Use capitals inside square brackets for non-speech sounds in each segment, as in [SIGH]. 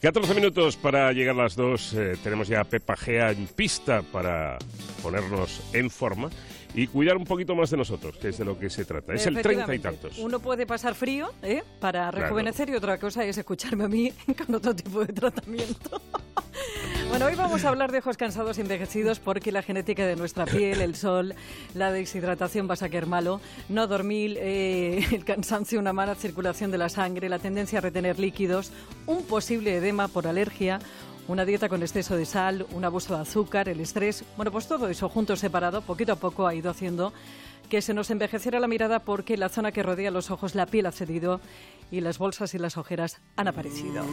14 minutos para llegar a las 2. Eh, tenemos ya a Pepa Gea en pista para ponernos en forma y cuidar un poquito más de nosotros, que es de lo que se trata. Es el 30 y tantos. Uno puede pasar frío ¿eh? para rejuvenecer y otra cosa es escucharme a mí [LAUGHS] con otro tipo de tratamiento. Bueno, hoy vamos a [LAUGHS] hablar de ojos cansados y envejecidos porque la genética de nuestra piel, el sol, la deshidratación va a sacar malo, no dormir, eh, el cansancio, una mala circulación de la sangre, la tendencia a retener líquidos, un posible edema por alergia, una dieta con exceso de sal, un abuso de azúcar, el estrés. Bueno, pues todo eso junto separado, poquito a poco ha ido haciendo que se nos envejeciera la mirada porque la zona que rodea los ojos, la piel ha cedido y las bolsas y las ojeras han aparecido.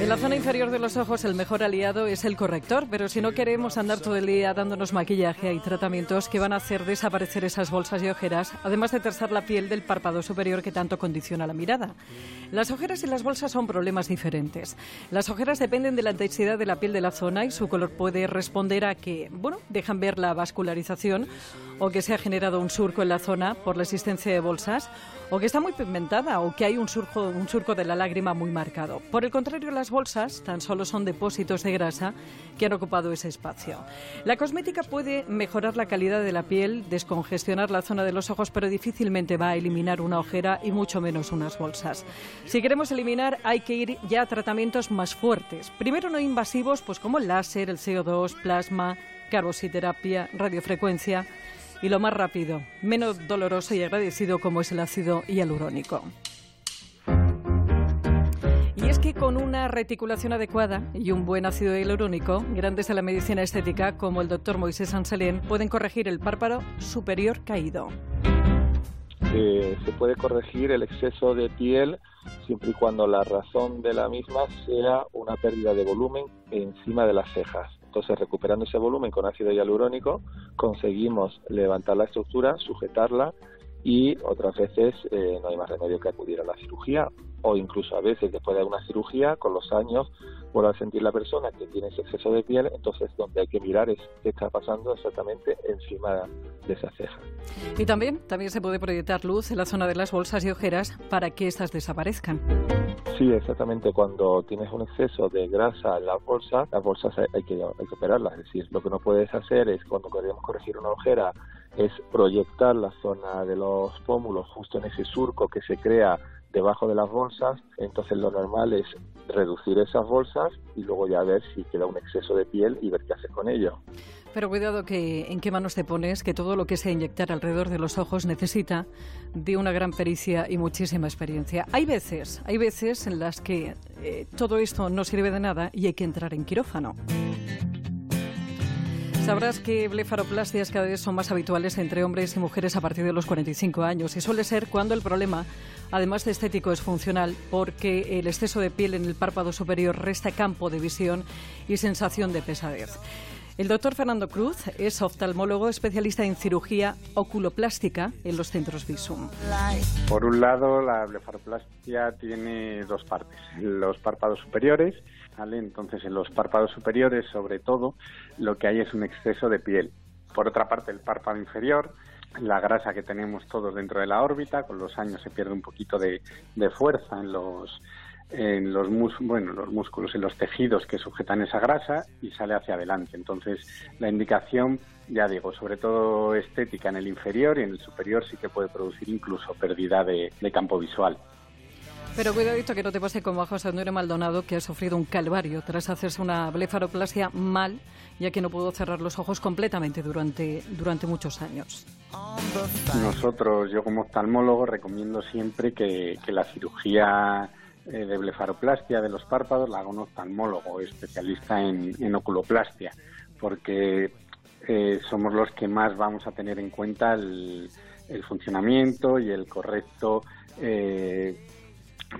En la zona inferior de los ojos el mejor aliado es el corrector, pero si no queremos andar todo el día dándonos maquillaje, hay tratamientos que van a hacer desaparecer esas bolsas y ojeras, además de trazar la piel del párpado superior que tanto condiciona la mirada. Las ojeras y las bolsas son problemas diferentes. Las ojeras dependen de la intensidad de la piel de la zona y su color puede responder a que, bueno, dejan ver la vascularización o que se ha generado un surco en la zona por la existencia de bolsas o que está muy pigmentada o que hay un surco, un surco de la lágrima muy marcado. Por el contrario, las bolsas tan solo son depósitos de grasa que han ocupado ese espacio. La cosmética puede mejorar la calidad de la piel, descongestionar la zona de los ojos, pero difícilmente va a eliminar una ojera y mucho menos unas bolsas. Si queremos eliminar, hay que ir ya a tratamientos más fuertes. Primero no invasivos, pues como el láser, el CO2, plasma, carbositerapia, radiofrecuencia y lo más rápido, menos doloroso y agradecido como es el ácido hialurónico. Y es que con una reticulación adecuada y un buen ácido hialurónico, grandes de la medicina estética como el doctor Moisés Anselén pueden corregir el párpado superior caído. Eh, se puede corregir el exceso de piel siempre y cuando la razón de la misma sea una pérdida de volumen encima de las cejas. Entonces, recuperando ese volumen con ácido hialurónico, conseguimos levantar la estructura, sujetarla y otras veces eh, no hay más remedio que acudir a la cirugía o incluso a veces después de una cirugía, con los años, vuelve a sentir la persona que tiene ese exceso de piel, entonces donde hay que mirar es qué está pasando exactamente encima de esa ceja. Y también, también se puede proyectar luz en la zona de las bolsas y ojeras para que éstas desaparezcan. Sí, exactamente. Cuando tienes un exceso de grasa en las bolsas, las bolsas hay que, hay que operarlas. Es decir, lo que no puedes hacer es cuando queremos corregir una ojera es proyectar la zona de los pómulos justo en ese surco que se crea debajo de las bolsas, entonces lo normal es reducir esas bolsas y luego ya ver si queda un exceso de piel y ver qué hacer con ello. Pero cuidado que en qué manos te pones, que todo lo que sea inyectar alrededor de los ojos necesita de una gran pericia y muchísima experiencia. Hay veces, hay veces en las que eh, todo esto no sirve de nada y hay que entrar en quirófano. Sabrás que blefaroplastias cada vez son más habituales entre hombres y mujeres a partir de los 45 años y suele ser cuando el problema, además de estético, es funcional porque el exceso de piel en el párpado superior resta campo de visión y sensación de pesadez. El doctor Fernando Cruz es oftalmólogo especialista en cirugía oculoplástica en los centros Visum. Por un lado, la blefaroplastia tiene dos partes, los párpados superiores entonces, en los párpados superiores, sobre todo, lo que hay es un exceso de piel. Por otra parte, el párpado inferior, la grasa que tenemos todos dentro de la órbita, con los años se pierde un poquito de, fuerza en los, en los, bueno, los músculos, en los tejidos que sujetan esa grasa y sale hacia adelante. Entonces, la indicación, ya digo, sobre todo estética en el inferior y en el superior sí que puede producir incluso pérdida de campo visual. Pero cuidadito que no te pase como a José Antonio Maldonado, que ha sufrido un calvario tras hacerse una blefaroplastia mal, ya que no pudo cerrar los ojos completamente durante, durante muchos años. Nosotros, yo como oftalmólogo, recomiendo siempre que, la cirugía eh, de blefaroplastia de los párpados la haga un oftalmólogo especialista en, oculoplastia, porque eh, somos los que más vamos a tener en cuenta el, funcionamiento y el correcto eh,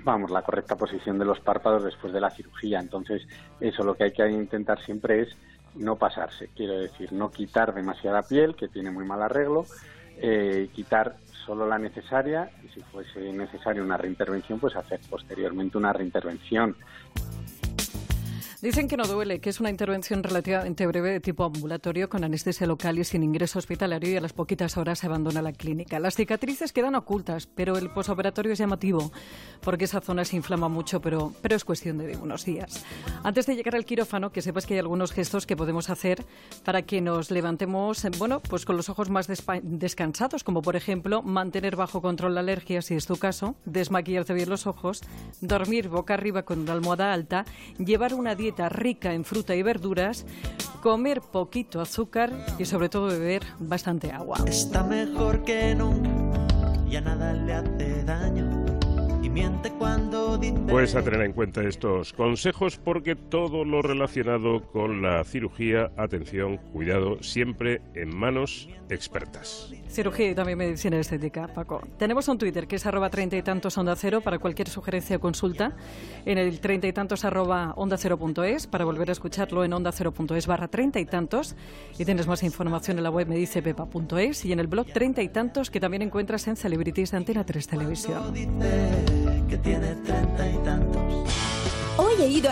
vamos, la correcta posición de los párpados después de la cirugía. Entonces, eso lo que hay que intentar siempre es no pasarse, quiero decir, no quitar demasiada piel, que tiene muy mal arreglo, eh, quitar solo la necesaria y si fuese necesaria una reintervención, pues hacer posteriormente una reintervención. Dicen que no duele, que es una intervención relativamente breve de tipo ambulatorio con anestesia local y sin ingreso hospitalario y a las poquitas horas se abandona la clínica. Las cicatrices quedan ocultas, pero el posoperatorio es llamativo porque esa zona se inflama mucho, pero, pero es cuestión de unos días. Antes de llegar al quirófano, que sepas que hay algunos gestos que podemos hacer para que nos levantemos, bueno, pues con los ojos más descansados, como por ejemplo mantener bajo control la alergia, si es tu caso, desmaquillarte bien los ojos, dormir boca arriba con una almohada alta, llevar una dieta rica en fruta y verduras, comer poquito azúcar y sobre todo beber bastante agua. Está mejor que nunca, ya nada le hace daño Puedes a tener en cuenta estos consejos porque todo lo relacionado con la cirugía, atención, cuidado, siempre en manos expertas. Cirugía y también medicina estética, Paco. Tenemos un Twitter que es arroba treinta y tantos onda cero para cualquier sugerencia o consulta. En el treinta y tantos arroba onda cero punto es para volver a escucharlo en onda cero punto es barra treinta y tantos. Y tienes más información en la web medicepepa.es y en el blog treinta y tantos que también encuentras en Celebrities de Antena 3 Televisión que tiene treinta y tantos. Hoy he ido a